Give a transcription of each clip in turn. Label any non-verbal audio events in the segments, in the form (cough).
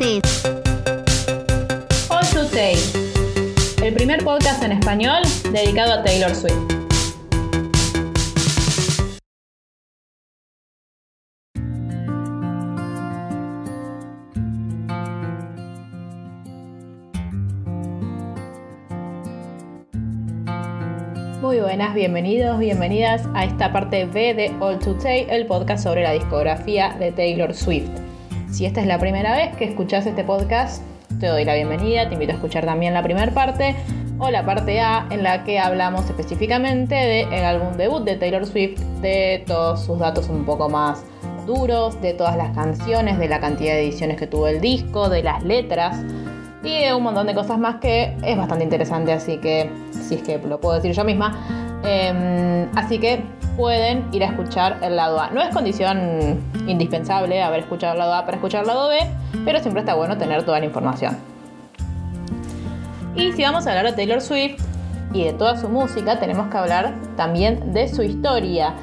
All to Tay, el primer podcast en español dedicado a Taylor Swift. Muy buenas, bienvenidos, bienvenidas a esta parte B de All to Tay, el podcast sobre la discografía de Taylor Swift. Si esta es la primera vez que escuchas este podcast, te doy la bienvenida, te invito a escuchar también la primera parte o la parte A en la que hablamos específicamente del álbum debut de Taylor Swift, de todos sus datos un poco más duros, de todas las canciones, de la cantidad de ediciones que tuvo el disco, de las letras y de un montón de cosas más que es bastante interesante, así que si es que lo puedo decir yo misma. Em, así que pueden ir a escuchar el lado A. No es condición indispensable haber escuchado el lado A para escuchar el lado B, pero siempre está bueno tener toda la información. Y si vamos a hablar de Taylor Swift y de toda su música, tenemos que hablar también de su historia.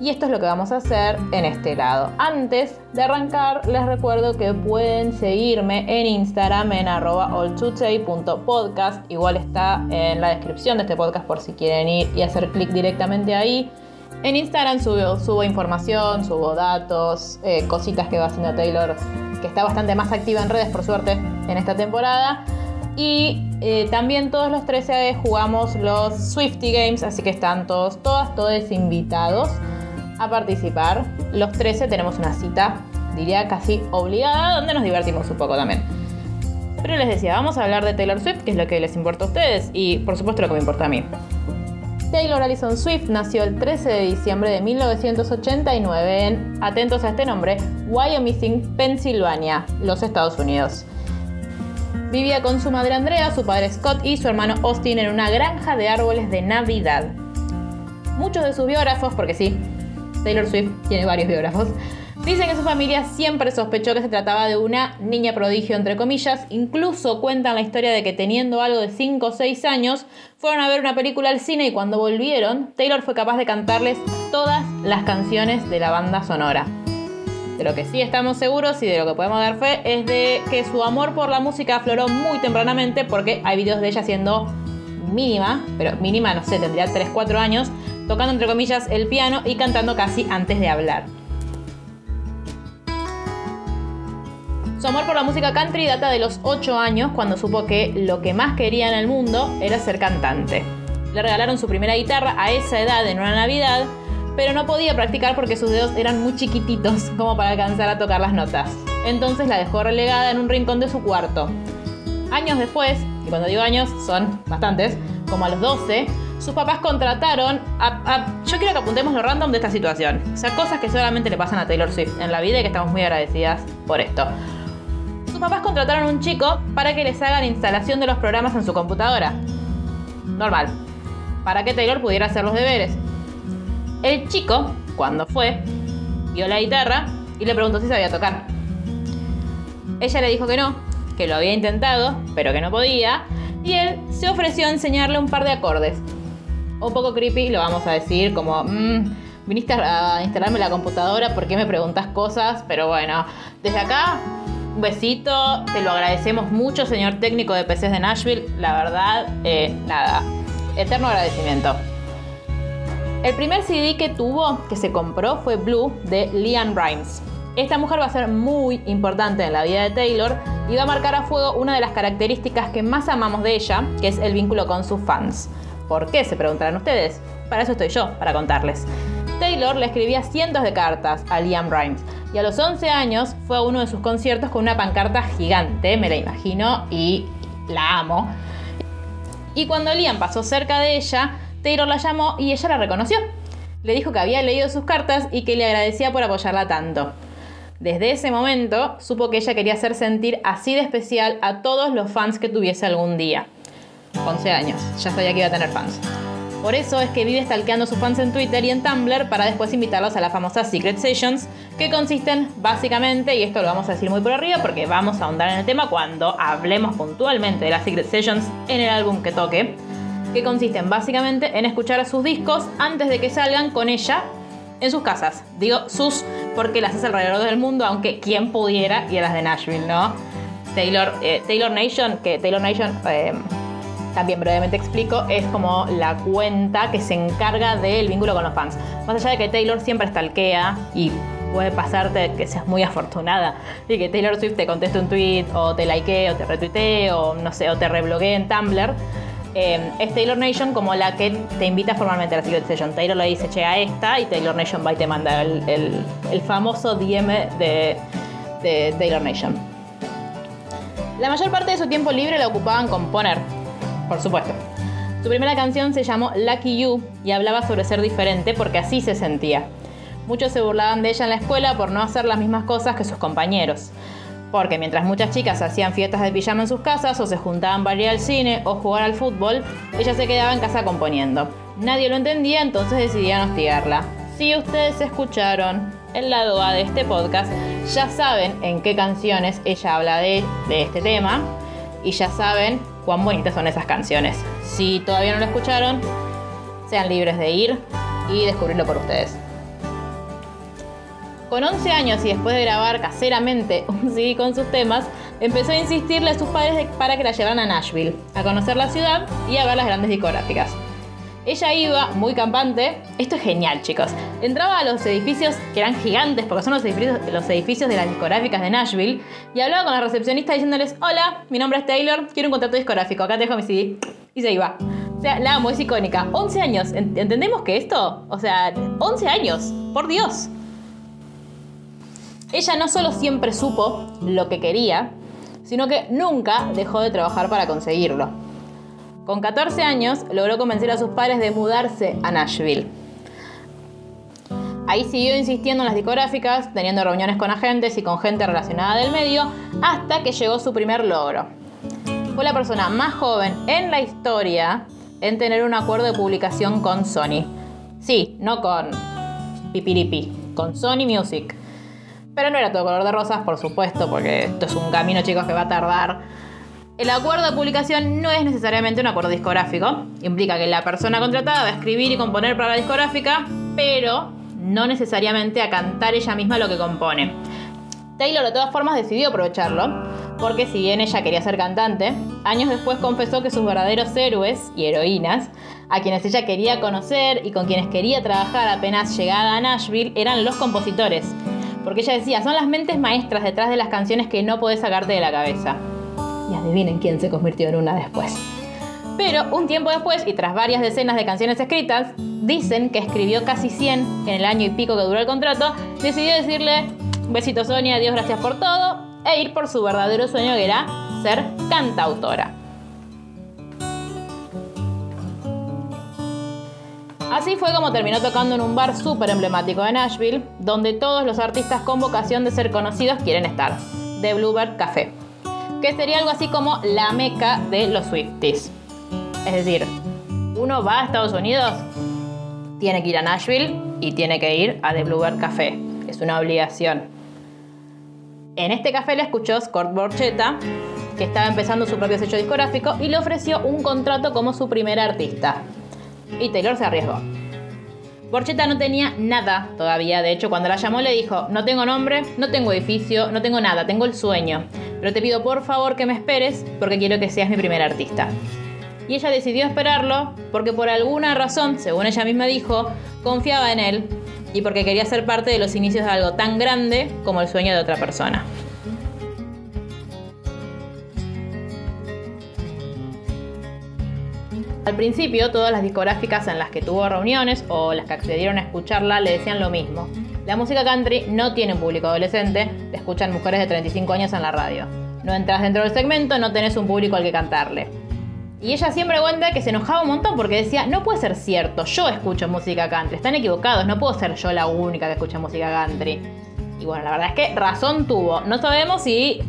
Y esto es lo que vamos a hacer en este lado. Antes de arrancar, les recuerdo que pueden seguirme en Instagram en arroba. Igual está en la descripción de este podcast por si quieren ir y hacer clic directamente ahí. En Instagram subo, subo información, subo datos, eh, cositas que va haciendo Taylor, que está bastante más activa en redes por suerte en esta temporada. Y eh, también todos los 13 jugamos los Swifty Games, así que están todos, todas, todos invitados a participar. Los 13 tenemos una cita, diría casi obligada, donde nos divertimos un poco también. Pero les decía, vamos a hablar de Taylor Swift, que es lo que les importa a ustedes y por supuesto lo que me importa a mí. Taylor Allison Swift nació el 13 de diciembre de 1989 en, atentos a este nombre, Wyoming, Pensilvania, los Estados Unidos. Vivía con su madre Andrea, su padre Scott y su hermano Austin en una granja de árboles de Navidad. Muchos de sus biógrafos, porque sí, Taylor Swift tiene varios biógrafos, dicen que su familia siempre sospechó que se trataba de una niña prodigio, entre comillas. Incluso cuentan la historia de que teniendo algo de 5 o 6 años, fueron a ver una película al cine y cuando volvieron, Taylor fue capaz de cantarles todas las canciones de la banda sonora. De lo que sí estamos seguros y de lo que podemos dar fe es de que su amor por la música afloró muy tempranamente porque hay videos de ella siendo mínima, pero mínima no sé, tendría 3-4 años, tocando entre comillas el piano y cantando casi antes de hablar. Su amor por la música country data de los 8 años cuando supo que lo que más quería en el mundo era ser cantante. Le regalaron su primera guitarra a esa edad en una Navidad pero no podía practicar porque sus dedos eran muy chiquititos (laughs) como para alcanzar a tocar las notas. Entonces la dejó relegada en un rincón de su cuarto. Años después, y cuando digo años son bastantes, como a los 12, sus papás contrataron a, Yo quiero que apuntemos lo random de esta situación. O sea, cosas que solamente le pasan a Taylor Swift en la vida y que estamos muy agradecidas por esto. Sus papás contrataron a un chico para que les hagan instalación de los programas en su computadora. Normal. Para que Taylor pudiera hacer los deberes. El chico, cuando fue, vio la guitarra y le preguntó si sabía tocar. Ella le dijo que no, que lo había intentado, pero que no podía, y él se ofreció a enseñarle un par de acordes. Un poco creepy, lo vamos a decir, como, mmm, viniste a instalarme la computadora, ¿por qué me preguntas cosas? Pero bueno, desde acá, un besito, te lo agradecemos mucho, señor técnico de PCs de Nashville, la verdad, eh, nada, eterno agradecimiento. El primer CD que tuvo, que se compró, fue Blue de Leanne Rimes. Esta mujer va a ser muy importante en la vida de Taylor y va a marcar a fuego una de las características que más amamos de ella, que es el vínculo con sus fans. ¿Por qué? Se preguntarán ustedes. Para eso estoy yo, para contarles. Taylor le escribía cientos de cartas a Liam Rimes y a los 11 años fue a uno de sus conciertos con una pancarta gigante, me la imagino, y la amo. Y cuando Liam pasó cerca de ella, Taylor la llamó y ella la reconoció. Le dijo que había leído sus cartas y que le agradecía por apoyarla tanto. Desde ese momento supo que ella quería hacer sentir así de especial a todos los fans que tuviese algún día. 11 años, ya sabía que iba a tener fans. Por eso es que vive stalkeando a sus fans en Twitter y en Tumblr para después invitarlos a las famosas Secret Sessions, que consisten básicamente, y esto lo vamos a decir muy por arriba porque vamos a ahondar en el tema cuando hablemos puntualmente de las Secret Sessions en el álbum que toque, que consisten básicamente en escuchar sus discos antes de que salgan con ella en sus casas. Digo sus porque las hace alrededor del mundo, aunque quien pudiera y a las de Nashville, ¿no? Taylor, eh, Taylor Nation, que Taylor Nation, eh, también brevemente explico, es como la cuenta que se encarga del vínculo con los fans. Más allá de que Taylor siempre stalkea y puede pasarte que seas muy afortunada y que Taylor Swift te conteste un tweet o te likee o te retuitee o no sé, o te rebloguee en Tumblr. Eh, es Taylor Nation como la que te invita formalmente a la Secret Session. Taylor le dice, che, a esta, y Taylor Nation va y te manda el, famoso DM de, de Taylor Nation. La mayor parte de su tiempo libre la ocupaban componer, por supuesto. Su primera canción se llamó Lucky You y hablaba sobre ser diferente porque así se sentía. Muchos se burlaban de ella en la escuela por no hacer las mismas cosas que sus compañeros porque mientras muchas chicas hacían fiestas de pijama en sus casas o se juntaban para ir al cine o jugar al fútbol, ella se quedaba en casa componiendo. Nadie lo entendía, entonces decidían hostigarla. Si ustedes escucharon el lado A de este podcast, ya saben en qué canciones ella habla de, de este tema y ya saben cuán bonitas son esas canciones. Si todavía no lo escucharon, sean libres de ir y descubrirlo por ustedes. Con 11 años y después de grabar caseramente (laughs) un CD con sus temas, empezó a insistirle a sus padres para que la llevaran a Nashville, a conocer la ciudad y a ver las grandes discográficas. Ella iba, muy campante, esto es genial chicos, entraba a los edificios que eran gigantes porque son los edificios, los edificios de las discográficas de Nashville y hablaba con la recepcionista diciéndoles, hola, mi nombre es Taylor, quiero un contrato discográfico, acá te dejo mi CD. Y se iba. O sea, la amo, es icónica. 11 años, ¿entendemos que esto? O sea, 11 años, por Dios. Ella no solo siempre supo lo que quería, sino que nunca dejó de trabajar para conseguirlo. Con 14 años logró convencer a sus padres de mudarse a Nashville. Ahí siguió insistiendo en las discográficas, teniendo reuniones con agentes y con gente relacionada del medio, hasta que llegó su primer logro. Fue la persona más joven en la historia en tener un acuerdo de publicación con Sony. Sí, no con Pipiripi, con Sony Music. Pero no era todo color de rosas, por supuesto, porque esto es un camino, chicos, que va a tardar. El acuerdo de publicación no es necesariamente un acuerdo discográfico. Implica que la persona contratada va a escribir y componer para la discográfica, pero no necesariamente a cantar ella misma lo que compone. Taylor de todas formas decidió aprovecharlo, porque si bien ella quería ser cantante, años después confesó que sus verdaderos héroes y heroínas, a quienes ella quería conocer y con quienes quería trabajar apenas llegada a Nashville, eran los compositores porque ella decía, son las mentes maestras detrás de las canciones que no podés sacarte de la cabeza. Y adivinen quién se convirtió en una después. Pero un tiempo después, y tras varias decenas de canciones escritas, dicen que escribió casi 100 en el año y pico que duró el contrato, decidió decirle, besito Sonia, Dios gracias por todo, e ir por su verdadero sueño que era ser cantautora. Así fue como terminó tocando en un bar súper emblemático de Nashville, donde todos los artistas con vocación de ser conocidos quieren estar, The Bluebird Café, que sería algo así como la meca de los Swifties. Es decir, uno va a Estados Unidos, tiene que ir a Nashville y tiene que ir a The Bluebird Café. Es una obligación. En este café le escuchó Scott Borchetta, que estaba empezando su propio sello discográfico, y le ofreció un contrato como su primer artista y Taylor se arriesgó. Borchetta no tenía nada todavía, de hecho cuando la llamó le dijo, no tengo nombre, no tengo edificio, no tengo nada, tengo el sueño, pero te pido por favor que me esperes porque quiero que seas mi primer artista. Y ella decidió esperarlo porque por alguna razón, según ella misma dijo, confiaba en él y porque quería ser parte de los inicios de algo tan grande como el sueño de otra persona. Al principio, todas las discográficas en las que tuvo reuniones o las que accedieron a escucharla le decían lo mismo. La música country no tiene un público adolescente, te escuchan mujeres de 35 años en la radio. No entras dentro del segmento, no tenés un público al que cantarle. Y ella siempre cuenta que se enojaba un montón porque decía, no puede ser cierto, yo escucho música country, están equivocados, no puedo ser yo la única que escucha música country. Y bueno, la verdad es que razón tuvo. No sabemos si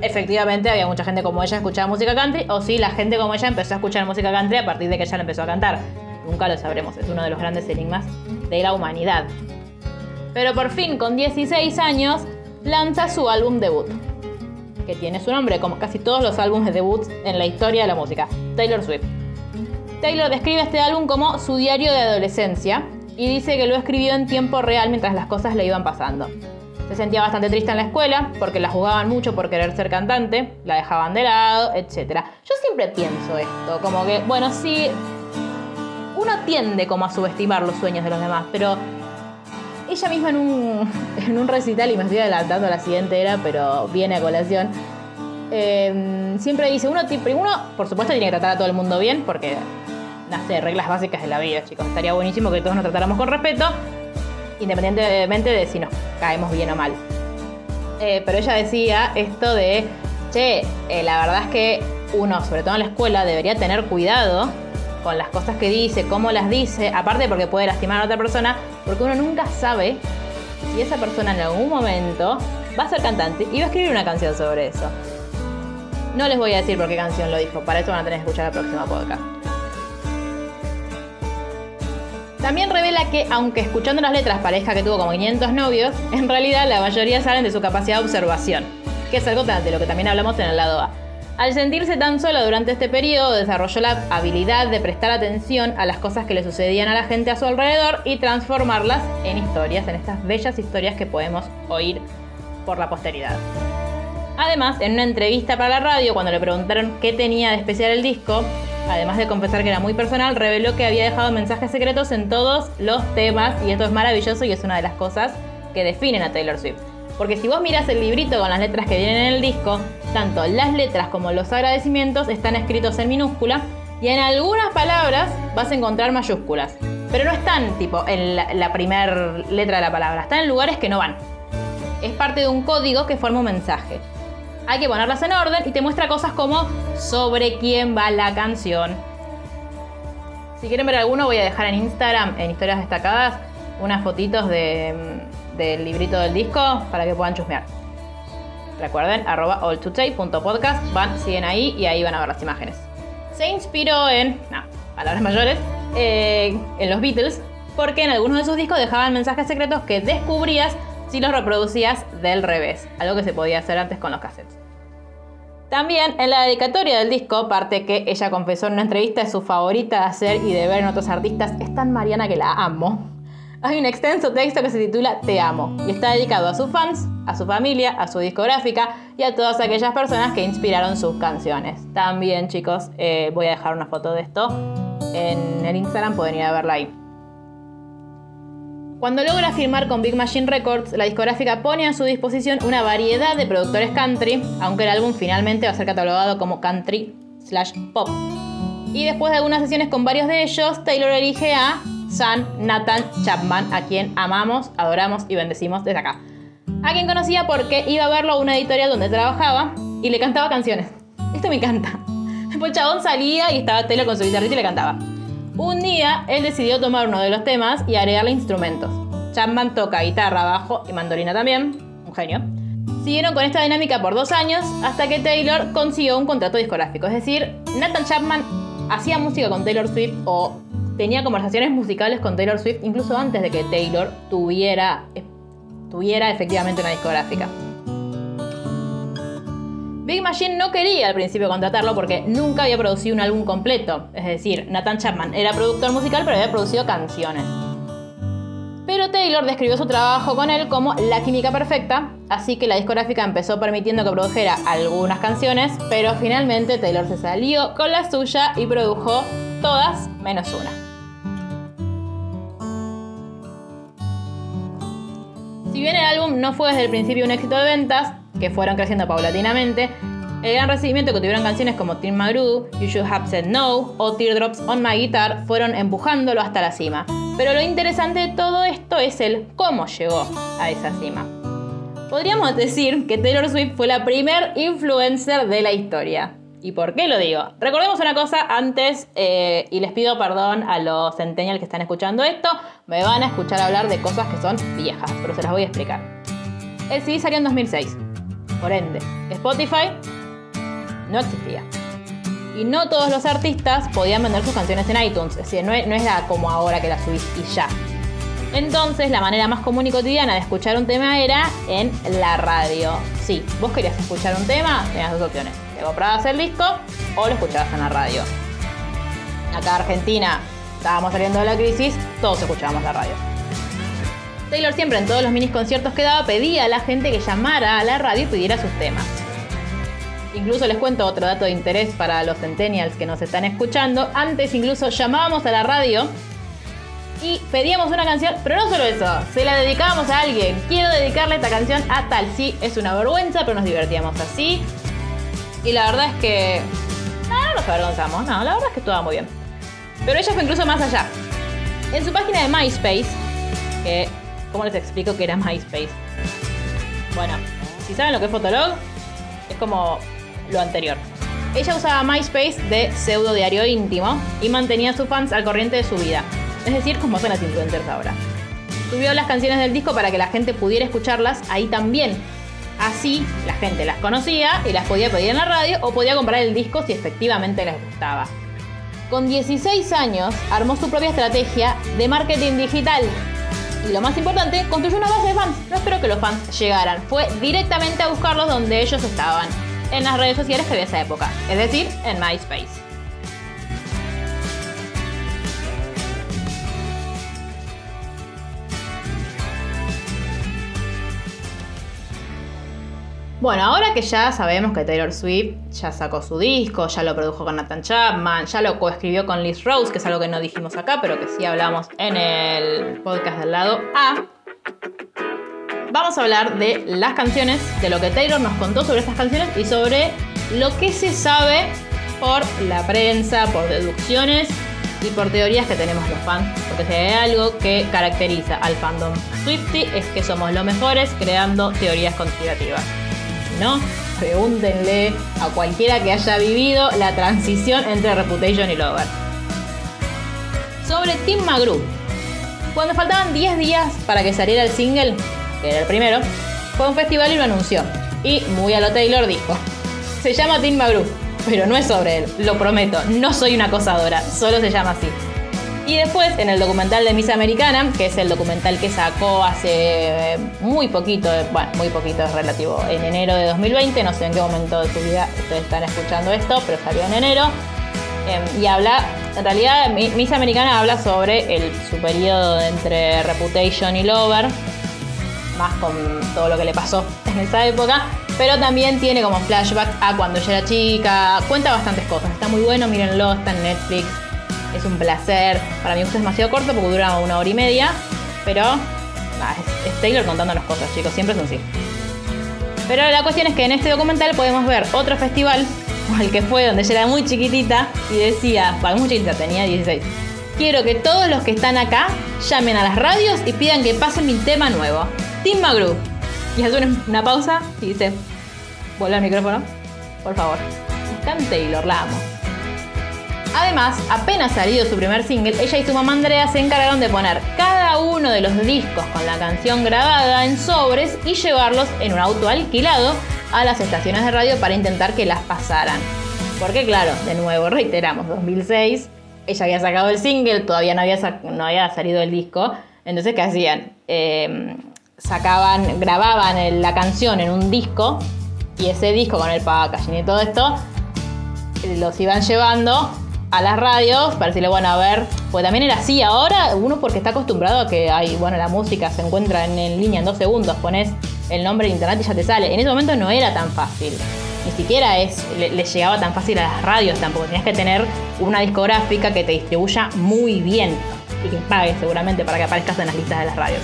efectivamente había mucha gente como ella escuchaba música country o si la gente como ella empezó a escuchar música country a partir de que ella la empezó a cantar. Nunca lo sabremos, es uno de los grandes enigmas de la humanidad. Pero por fin, con 16 años, lanza su álbum debut, que tiene su nombre, como casi todos los álbumes de debut en la historia de la música, Taylor Swift. Taylor describe este álbum como su diario de adolescencia y dice que lo escribió en tiempo real mientras las cosas le iban pasando Se sentía bastante triste en la escuela porque la juzgaban mucho por querer ser cantante, la dejaban de lado, etc. Yo siempre pienso esto, como que, bueno, sí, uno tiende como a subestimar los sueños de los demás, pero ella misma en un, (laughs) en un recital, y me estoy adelantando a la siguiente era, pero viene a colación, em, siempre dice, uno, uno por supuesto tiene que tratar a todo el mundo bien, porque, no sé, reglas básicas de la vida, chicos. Estaría buenísimo que todos nos tratáramos con respeto, independientemente de si nos caemos bien o mal. Eh, pero ella decía esto de, che, eh, la verdad es que uno, sobre todo en la escuela, debería tener cuidado con las cosas que dice, cómo las dice, aparte porque puede lastimar a otra persona, porque uno nunca sabe si esa persona en algún momento va a ser cantante y va a escribir una canción sobre eso. No les voy a decir por qué canción lo dijo, para eso van a tener que escuchar el próximo podcast. También revela que, aunque escuchando las letras parezca que tuvo como 500 novios, en realidad la mayoría salen de su capacidad de observación, que es algo de lo que también hablamos en el lado A. Al sentirse tan sola durante este periodo, desarrolló la habilidad de prestar atención a las cosas que le sucedían a la gente a su alrededor y transformarlas en historias, en estas bellas historias que podemos oír por la posteridad. Además, en una entrevista para la radio, cuando le preguntaron qué tenía de especial el disco, además de confesar que era muy personal, reveló que había dejado mensajes secretos en todos los temas y esto es maravilloso y es una de las cosas que definen a Taylor Swift. Porque si vos miras el librito con las letras que vienen en el disco, tanto las letras como los agradecimientos están escritos en minúscula y en algunas palabras vas a encontrar mayúsculas. Pero no están tipo en la, la primera letra de la palabra, están en lugares que no van. Es parte de un código que forma un mensaje hay que ponerlas en orden y te muestra cosas como sobre quién va la canción. Si quieren ver alguno, voy a dejar en Instagram, en historias destacadas, unas fotitos del librito del disco para que puedan chusmear. Recuerden, arroba alltoday.podcast, van, siguen ahí y ahí van a ver las imágenes. Se inspiró en, no, palabras mayores, eh, en los Beatles, porque en algunos de sus discos dejaban mensajes secretos que descubrías si los reproducías del revés, algo que se podía hacer antes con los cassettes. También en la dedicatoria del disco, parte que ella confesó en una entrevista es su favorita de hacer y de ver en otros artistas, es tan Mariana que la amo. (laughs) Hay un extenso texto que se titula Te amo y está dedicado a sus fans, a su familia, a su discográfica y a todas aquellas personas que inspiraron sus canciones. También chicos, eh, voy a dejar una foto de esto en el Instagram, pueden ir a verla ahí. Cuando logra firmar con Big Machine Records, la discográfica pone a su disposición una variedad de productores country, aunque el álbum finalmente va a ser catalogado como country slash pop. Y después de algunas sesiones con varios de ellos, Taylor elige a San Nathan Chapman, a quien amamos, adoramos y bendecimos desde acá. A quien conocía porque iba a verlo a una editorial donde trabajaba y le cantaba canciones. Esto me encanta. (laughs) El chabón salía y estaba Taylor con su guitarrita y le cantaba. Un día, él decidió tomar uno de los temas y agregarle instrumentos. Chapman toca guitarra, bajo y mandolina también, un genio. Siguieron con esta dinámica por dos años hasta que Taylor consiguió un contrato discográfico. Es decir, Nathan Chapman hacía música con Taylor Swift o tenía conversaciones musicales con Taylor Swift incluso antes de que Taylor tuviera, tuviera efectivamente una discográfica. Big Machine no quería al principio contratarlo porque nunca había producido un álbum completo. Es decir, Nathan Chapman era productor musical pero había producido canciones. Pero Taylor describió su trabajo con él como la química perfecta, así que la discográfica empezó permitiendo que produjera algunas canciones, pero finalmente Taylor se salió con la suya y produjo todas menos una. Si bien el álbum no fue desde el principio un éxito de ventas, que fueron creciendo paulatinamente, el gran recibimiento que tuvieron canciones como Tim McGrew, You Should Have Said No o Teardrops on My Guitar fueron empujándolo hasta la cima. Pero lo interesante de todo esto es el cómo llegó a esa cima. Podríamos decir que Taylor Swift fue la primer influencer de la historia. ¿Y por qué lo digo? Recordemos una cosa antes, eh, y les pido perdón a los centennials que están escuchando esto, me van a escuchar hablar de cosas que son viejas, pero se las voy a explicar. El CD salió en 2006. Por ende, Spotify no existía. Y no todos los artistas podían vender sus canciones en iTunes. Es decir, no es, no como ahora que la subís y ya. Entonces, la manera más común y cotidiana de escuchar un tema era en la radio. Sí, vos querías escuchar un tema, tenías dos opciones. Te comprabas el disco o lo escuchabas en la radio. Acá en Argentina estábamos saliendo de la crisis, todos escuchábamos la radio. Taylor siempre en todos los minis conciertos que daba pedía a la gente que llamara a la radio y pidiera sus temas. Incluso les cuento otro dato de interés para los centennials que nos están escuchando. Antes incluso llamábamos a la radio y pedíamos una canción, pero no solo eso, se la dedicábamos a alguien. Quiero dedicarle esta canción a tal. Sí, es una vergüenza, pero nos divertíamos así. Y la verdad es que... No, no nos avergonzamos, no, la verdad es que estuvo muy bien. Pero ella fue incluso más allá. En su página de MySpace, que... ¿Cómo les explico que era MySpace? Bueno, si saben lo que es Fotolog, es como lo anterior. Ella usaba MySpace de pseudo diario íntimo y mantenía a sus fans al corriente de su vida. Es decir, como son las influencers ahora. Subió las canciones del disco para que la gente pudiera escucharlas ahí también. Así la gente las conocía y las podía pedir en la radio o podía comprar el disco si efectivamente les gustaba. Con 16 años armó su propia estrategia de marketing digital. Y lo más importante, construyó una base de fans. No espero que los fans llegaran, fue directamente a buscarlos donde ellos estaban en las redes sociales que había esa época, es decir, en MySpace. Bueno, ahora que ya sabemos que Taylor Swift ya sacó su disco, ya lo produjo con Nathan Chapman, ya lo coescribió con Liz Rose, que es algo que no dijimos acá, pero que sí hablamos en el podcast del lado A, vamos a hablar de las canciones, de lo que Taylor nos contó sobre estas canciones y sobre lo que se sabe por la prensa, por deducciones y por teorías que tenemos los fans. Porque si algo que caracteriza al fandom Swifty es que somos los mejores creando teorías conspirativas. ¿No? Pregúntenle a cualquiera que haya vivido la transición entre Reputation y Lover. Sobre Tim McGrew. Cuando faltaban 10 días para que saliera el single, que era el primero, fue a un festival y lo anunció. Y muy a lo Taylor dijo, se llama Tim McGrew, pero no es sobre él, lo prometo, no soy una acosadora, solo se llama así. Y después, en el documental de Miss Americana, que es el documental que sacó hace muy poquito, bueno, muy poquito es relativo, en enero de 2020, no sé en qué momento de su vida ustedes están escuchando esto, pero salió en enero. Em, y habla, en realidad, Miss Americana habla sobre su periodo entre Reputation y Lover, más con todo lo que le pasó (laughs) en esa época, pero también tiene como flashback a cuando ella era chica, cuenta bastantes cosas, está muy bueno, mírenlo, está en Netflix, es un placer, para mí es demasiado corto porque dura una hora y media, pero es, Taylor contándonos cosas, chicos, siempre es un sí. Pero la cuestión es que en este documental podemos ver otro festival, (laughs) el que fue donde ella era muy chiquitita y decía, bueno, muy chiquitita, tenía 16. Quiero que todos los que están acá llamen a las radios y pidan que pasen mi tema nuevo. Tim McGrew. Y hace una pausa y dice, vuelve al micrófono, por favor. Está Taylor, la amo. Además, apenas salido su primer single, ella y su mamá Andrea se encargaron de poner cada uno de los discos con la canción grabada en sobres y llevarlos en un auto alquilado a las estaciones de radio para intentar que las pasaran. Porque claro, de nuevo, reiteramos, 2006, ella había sacado el single, todavía no había, salido el disco, entonces ¿qué hacían? Eh, sacaban, grababan la canción en un disco y ese disco con el packaging y todo esto los iban llevando a las radios para decirle, bueno, a ver, pues también era así ahora, uno porque está acostumbrado a que hay, bueno, la música se encuentra en, línea en dos segundos, pones el nombre de internet y ya te sale. En ese momento no era tan fácil. Ni siquiera es, le, le llegaba tan fácil a las radios tampoco. Tenías que tener una discográfica que te distribuya muy bien y que pague seguramente para que aparezcas en las listas de las radios.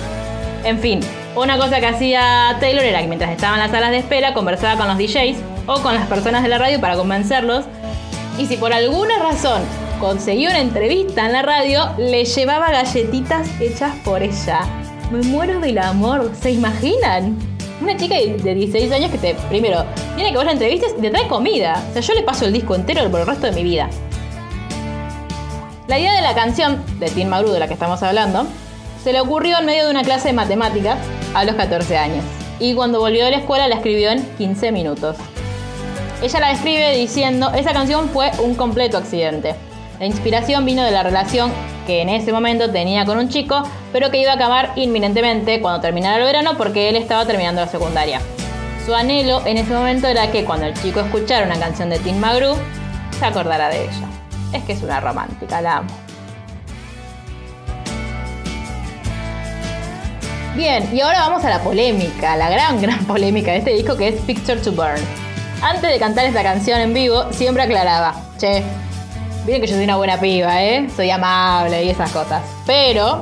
En fin, una cosa que hacía Taylor era que mientras estaba en las salas de espera conversaba con los DJs o con las personas de la radio para convencerlos. Y si por alguna razón conseguía una entrevista en la radio, le llevaba galletitas hechas por ella. Me muero del amor, ¿se imaginan? Una chica de 16 años que te, primero, tiene que ver entrevistas y te trae comida. O sea, yo le paso el disco entero por el resto de mi vida. La idea de la canción de Tim McGrew, de la que estamos hablando, se le ocurrió en medio de una clase de matemáticas a los 14 años. Y cuando volvió de la escuela la escribió en 15 minutos. Ella la describe diciendo, esa canción fue un completo accidente. La inspiración vino de la relación que en ese momento tenía con un chico, pero que iba a acabar inminentemente cuando terminara el verano porque él estaba terminando la secundaria. Su anhelo en ese momento era que cuando el chico escuchara una canción de Tim McGrew, se acordara de ella. Es que es una romántica, la amo. Bien, y ahora vamos a la polémica, la gran, (laughs) gran polémica de este disco que es Picture to Burn. Antes de cantar esta canción en vivo, siempre aclaraba, che, miren que yo soy una buena piba, ¿eh? Soy amable y esas cosas. Pero,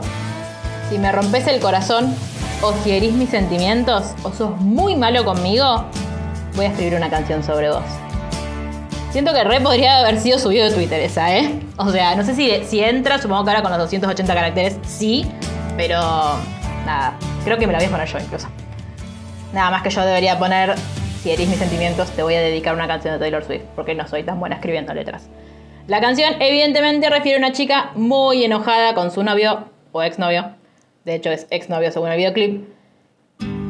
si me rompes el corazón, o si mis sentimientos, o sos muy malo conmigo, voy a escribir una canción sobre vos. Siento que re podría haber sido subido de Twitter esa, ¿eh? O sea, no sé si, si entra, supongo que ahora con los 280 caracteres sí, pero nada, creo que me la voy a poner yo incluso. Nada más que yo debería poner, si herís mis sentimientos, te voy a dedicar una canción de Taylor Swift, porque no soy tan buena escribiendo letras. La canción evidentemente refiere a una chica muy enojada con su novio o exnovio, de hecho es exnovio según el videoclip,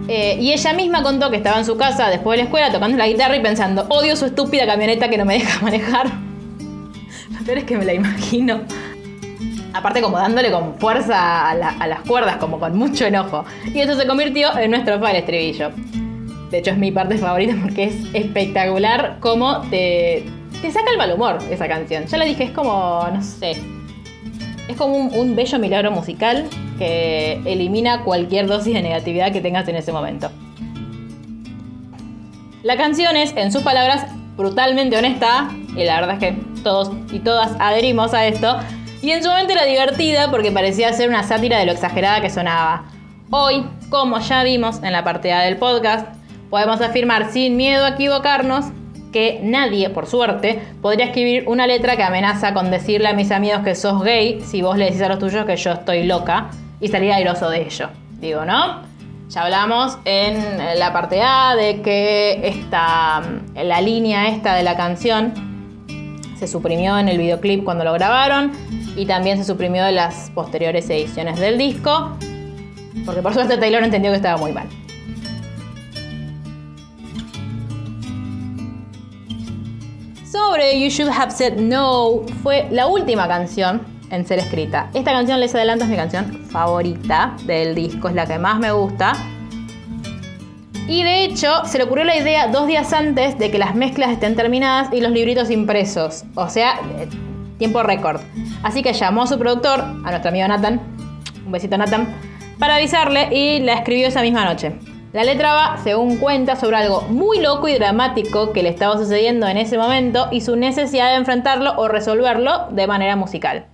eh, y ella misma contó que estaba en su casa después de la escuela tocando la guitarra y pensando, odio su estúpida camioneta que no me deja (laughs) manejar. Lo peor es que me la imagino. Aparte como dándole con fuerza a, las cuerdas, como con mucho enojo. Y eso se convirtió en nuestro el estribillo. De hecho es mi parte favorita porque es espectacular cómo te, te saca el mal humor esa canción. Ya lo dije, es como, no sé, es como un, bello milagro musical que elimina cualquier dosis de negatividad que tengas en ese momento. La canción es, en sus palabras, brutalmente honesta, y la verdad es que todos y todas adherimos a esto, y en su momento era divertida porque parecía ser una sátira de lo exagerada que sonaba. Hoy, como ya vimos en la partida del podcast, podemos afirmar sin miedo a equivocarnos que nadie, por suerte, podría escribir una letra que amenaza con decirle a mis amigos que sos gay si vos le decís a los tuyos que yo estoy loca y salir airoso de ello. Digo, ¿no? Ya hablamos en la parte A de que esta, la línea esta de la canción se suprimió en el videoclip cuando lo grabaron y también se suprimió de las posteriores ediciones del disco, porque por suerte Taylor entendió que estaba muy mal. Sobre You Should Have Said No fue la última canción en ser escrita. Esta canción, les adelanto, es mi canción favorita del disco, es la que más me gusta. Y de hecho, se le ocurrió la idea dos días antes de que las mezclas estén terminadas y los libritos impresos. O sea, eh, tiempo récord. Así que llamó a su productor, a nuestro amigo Nathan, un besito Nathan, para avisarle y la escribió esa misma noche. La letra va, según cuenta, sobre algo muy loco y dramático que le estaba sucediendo en ese momento y su necesidad de enfrentarlo o resolverlo de manera musical.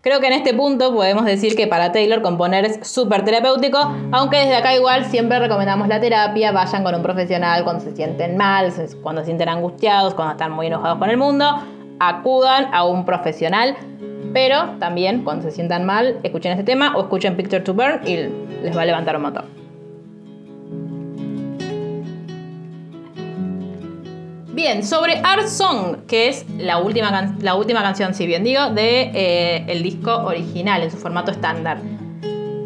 Creo que en este punto podemos decir que para Taylor componer es súper terapéutico, aunque desde acá igual siempre recomendamos la terapia, vayan con un profesional cuando se sienten mal, cuando se sienten angustiados, cuando están muy enojados con el mundo, acudan a un profesional, pero también cuando se sientan mal, escuchen este tema o escuchen Picture to Burn y les va a levantar un montón. Bien, sobre Art Song, que es la última, la última canción, si bien digo, de eh, el disco original en su formato estándar.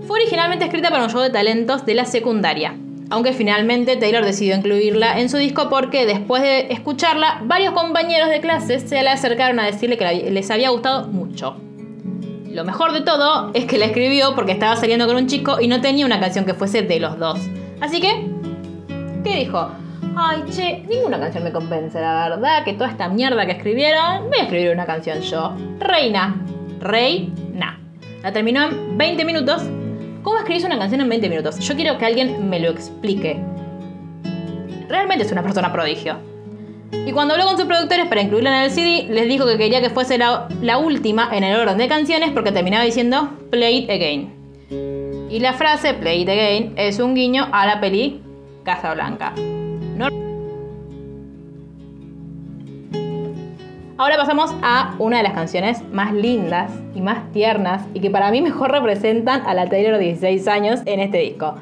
Fue originalmente escrita para un show de talentos de la secundaria, aunque finalmente Taylor decidió incluirla en su disco porque después de escucharla, varios compañeros de clases se le acercaron a decirle que les había gustado mucho. Lo mejor de todo es que la escribió porque estaba saliendo con un chico y no tenía una canción que fuese de los dos. Así que, ¿qué dijo? Ay, che, ninguna canción me convence, la verdad, que toda esta mierda que escribieron, voy a escribir una canción yo. Reina. Reina. La terminó en 20 minutos. ¿Cómo escribís una canción en 20 minutos? Yo quiero que alguien me lo explique. Realmente es una persona prodigio. Y cuando habló con sus productores para incluirla en el CD, les dijo que quería que fuese la, última en el orden de canciones porque terminaba diciendo Play it again. Y la frase Play it again es un guiño a la peli Ahora pasamos a una de las canciones más lindas y más tiernas y que para mí mejor representan a la Taylor de 16 años en este disco.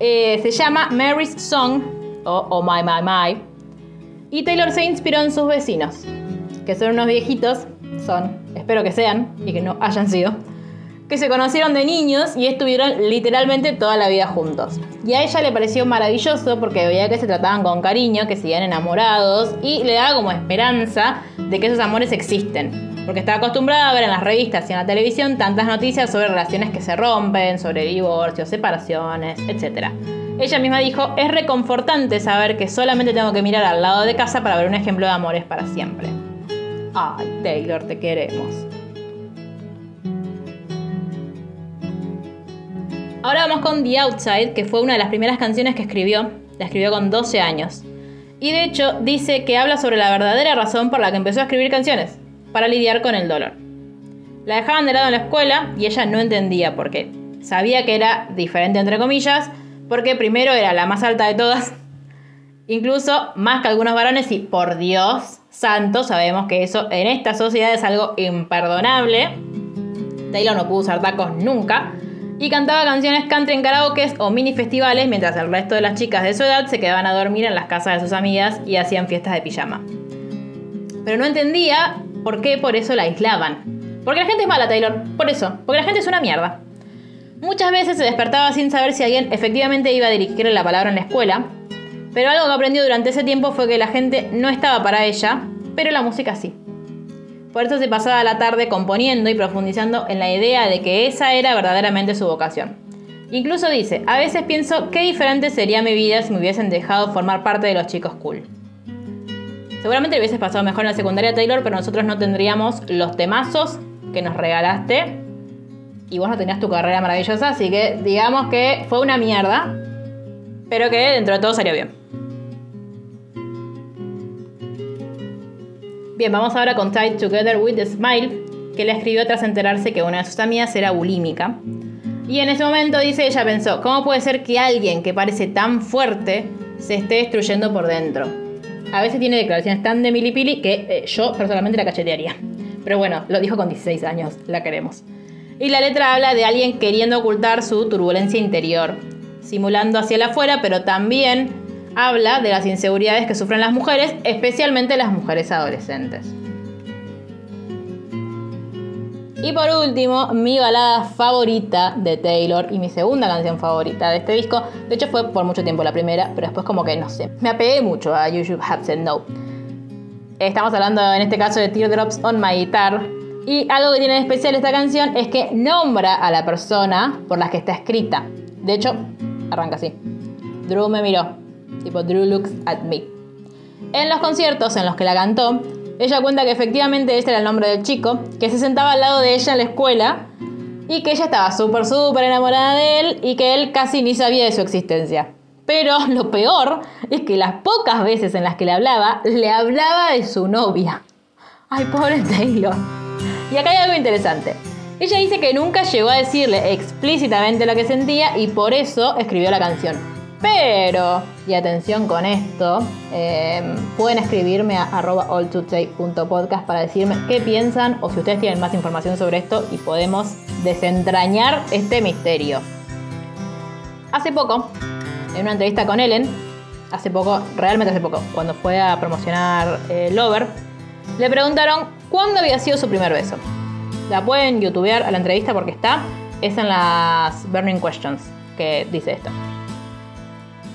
Eh, se llama Mary's Song o Oh My My My y Taylor se inspiró en sus vecinos, que son unos viejitos, son, espero que sean y que no hayan sido, que se conocieron de niños y estuvieron literalmente toda la vida juntos. Y a ella le pareció maravilloso porque veía que se trataban con cariño, que siguen enamorados y le daba como esperanza de que esos amores existen. Porque estaba acostumbrada a ver en las revistas y en la televisión tantas noticias sobre relaciones que se rompen, sobre divorcios, separaciones, etc. Ella misma dijo, es reconfortante saber que solamente tengo que mirar al lado de casa para ver un ejemplo de amores para siempre. Ay, Taylor, te queremos. Ahora vamos con The Outside, que fue una de las primeras canciones que escribió. La escribió con 12 años. Y de hecho dice que habla sobre la verdadera razón por la que empezó a escribir canciones, para lidiar con el dolor. La dejaban de lado en la escuela y ella no entendía por qué. Sabía que era diferente entre comillas, porque primero era la más alta de todas, (laughs) incluso más que algunos varones y por Dios santo sabemos que eso en esta sociedad es algo imperdonable. Taylor no pudo usar tacos nunca y cantaba canciones country en karaoke o mini festivales mientras el resto de las chicas de su edad se quedaban a dormir en las casas de sus amigas y hacían fiestas de pijama. Pero no entendía por qué por eso la aislaban. Porque la gente es mala, Taylor. Por eso. Porque la gente es una mierda. Muchas veces se despertaba sin saber si alguien efectivamente iba a dirigirle la palabra en la escuela. Pero algo que aprendió durante ese tiempo fue que la gente no estaba para ella, pero la música sí. Por eso se pasaba la tarde componiendo y profundizando en la idea de que esa era verdaderamente su vocación. Incluso dice, a veces pienso qué diferente sería mi vida si me hubiesen dejado formar parte de los chicos cool. Seguramente le hubieses pasado mejor en la secundaria Taylor, pero nosotros no tendríamos los temazos que nos regalaste. Y vos no tenías tu carrera maravillosa, así que digamos que fue una mierda, pero que dentro de todo salió bien. Bien, vamos ahora con Tied Together with a Smile, que le escribió tras enterarse que una de sus amigas era bulímica. Y en ese momento, dice, ella pensó, ¿cómo puede ser que alguien que parece tan fuerte se esté destruyendo por dentro? A veces tiene declaraciones tan de milipili que eh, yo personalmente la cachetearía. Pero bueno, lo dijo con 16 años, la queremos. Y la letra habla de alguien queriendo ocultar su turbulencia interior, simulando hacia el afuera, pero también habla de las inseguridades que sufren las mujeres, especialmente las mujeres adolescentes. Y por último, mi balada favorita de Taylor y mi segunda canción favorita de este disco. De hecho, fue por mucho tiempo la primera, pero después, como que no sé. Me apegué mucho a You Should Have Said No. Estamos hablando en este caso de Teardrops on My Guitar. Y algo que tiene de especial esta canción es que nombra a la persona por la que está escrita. De hecho, arranca así. Drew me miró tipo Drew Looks at Me. En los conciertos en los que la cantó, ella cuenta que efectivamente este era el nombre del chico, que se sentaba al lado de ella en la escuela y que ella estaba súper, súper enamorada de él y que él casi ni sabía de su existencia. Pero (laughs) lo peor es que las pocas veces en las que le hablaba, le hablaba de su novia. Ay, pobre Taylor. Y acá hay algo interesante. Ella dice que nunca llegó a decirle explícitamente lo que sentía y por eso escribió la canción. Pero, y atención con esto, em, pueden escribirme a arroba para decirme qué piensan o si ustedes tienen más información sobre esto y podemos desentrañar este misterio. Hace poco, en una entrevista con Ellen, hace poco, realmente hace poco, cuando fue a promocionar eh, Lover, le preguntaron cuándo había sido su primer beso. La pueden youtubear a la entrevista porque está, es en las Burning Questions que dice esto.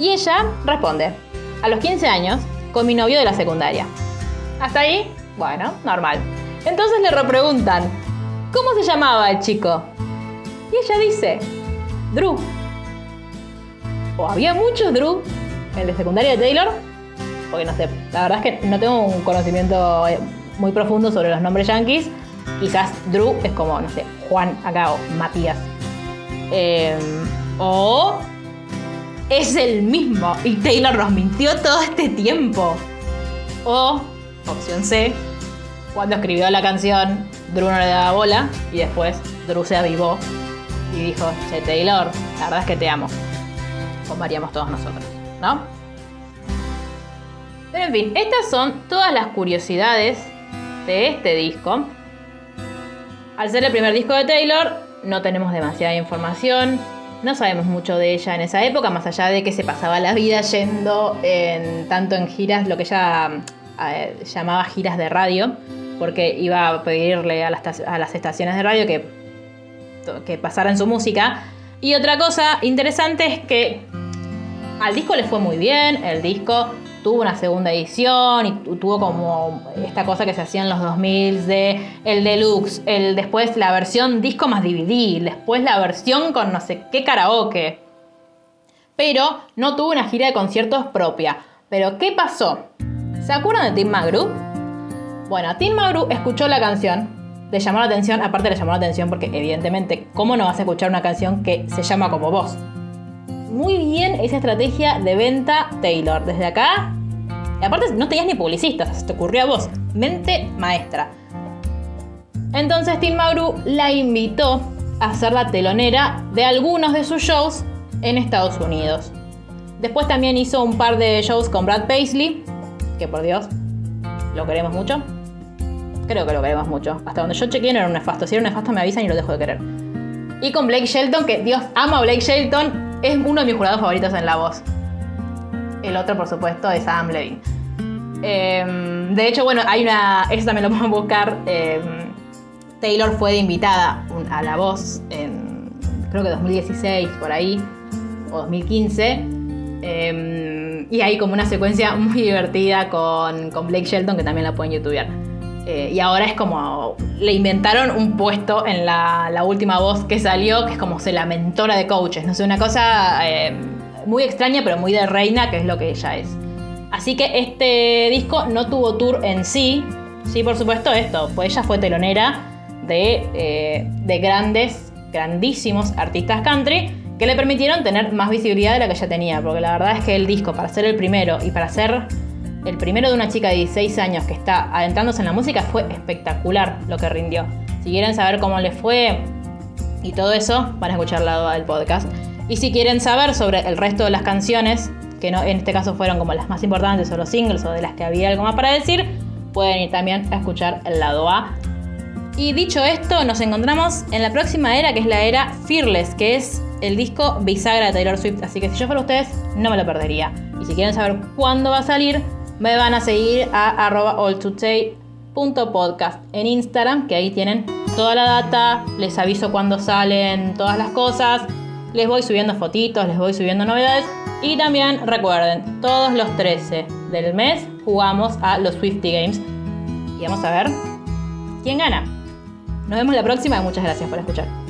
Y ella responde, a los 15 años, con mi novio de la secundaria. Hasta ahí, bueno, normal. Entonces le repreguntan, ¿cómo se llamaba el chico? Y ella dice, Drew. ¿O había muchos Drew en la secundaria de Taylor? Porque no sé, la verdad es que no tengo un conocimiento eh, muy profundo sobre los nombres yankees. Quizás Drew es como, no sé, Juan acá o Matías. Em, o es el mismo y Taylor nos mintió todo este tiempo. O, opción C, cuando escribió la canción, Drew no le daba bola y después Drew se avivó y dijo, che Taylor, la verdad es que te amo. Como haríamos todos nosotros, ¿no? Pero en fin, estas son todas las curiosidades de este disco. Al ser el primer disco de Taylor, no tenemos demasiada información. No sabemos mucho de ella en esa época, más allá de que se pasaba la vida yendo en, tanto en giras, lo que ella eh, llamaba giras de radio, porque iba a pedirle a las, estaciones de radio que pasaran su música. Y otra cosa interesante es que al disco le fue muy bien, el disco tuvo una segunda edición y tuvo como esta cosa que se hacía en los 2000 de el deluxe, el después la versión disco más DVD, después la versión con no sé qué karaoke. Pero no tuvo una gira de conciertos propia. Pero ¿qué pasó? ¿Se acuerdan de Tim McGrew? Bueno, Tim McGrew escuchó la canción le llamó la atención, aparte le llamó la atención porque evidentemente, ¿cómo no vas a escuchar una canción que se llama como vos? Muy bien esa estrategia de venta Taylor. Desde acá, y aparte no tenías ni publicistas, se te ocurrió a vos. Mente maestra. Entonces Tim Magru la invitó a ser la telonera de algunos de sus shows en Estados Unidos. Después también hizo un par de shows con Brad Paisley, que por Dios, lo queremos mucho. Creo que lo queremos mucho. Hasta donde yo chequeé no era un nefasto. Si era un nefasto me avisan y lo dejo de querer. Y con Blake Shelton, que Dios ama a Blake Shelton, es uno de mis jurados favoritos en La Voz. El otro, por supuesto, es Adam Levine. Em, de hecho, bueno, hay una. Eso también lo podemos buscar. Em, Taylor fue de invitada a La Voz en. Creo que 2016, por ahí. O 2015. Em, y hay como una secuencia muy divertida con, con Blake Shelton que también la pueden youtubear. Eh, y ahora es como. Le inventaron un puesto en la, última voz que salió, que es como se la mentora de coaches. No sé, una cosa eh, muy extraña, pero muy de reina, que es lo que ella es. Así que este disco no tuvo tour en sí. Sí, por supuesto, esto. Pues ella fue telonera de, eh, de grandes, grandísimos artistas country que le permitieron tener más visibilidad de la que ella tenía. Porque la verdad es que el disco, para ser el primero y para ser el primero de una chica de 16 años que está adentrándose en la música fue espectacular lo que rindió. Si quieren saber cómo le fue y todo eso, van a escuchar la del podcast. Y si quieren saber sobre el resto de las canciones, que no, en este caso fueron como las más importantes o los singles o de las que había algo más para decir, pueden ir también a escuchar el lado A. Y dicho esto, nos encontramos en la próxima era, que es la era Fearless, que es el disco bisagra de Taylor Swift. Así que si yo fuera ustedes, no me lo perdería. Y si quieren saber cuándo va a salir, me van a seguir a arroba en Instagram, que ahí tienen toda la data, les aviso cuando salen todas las cosas, les voy subiendo fotitos, les voy subiendo novedades y también recuerden, todos los 13 del mes jugamos a los Swifty Games y vamos a ver quién gana. Nos vemos la próxima y muchas gracias por escuchar.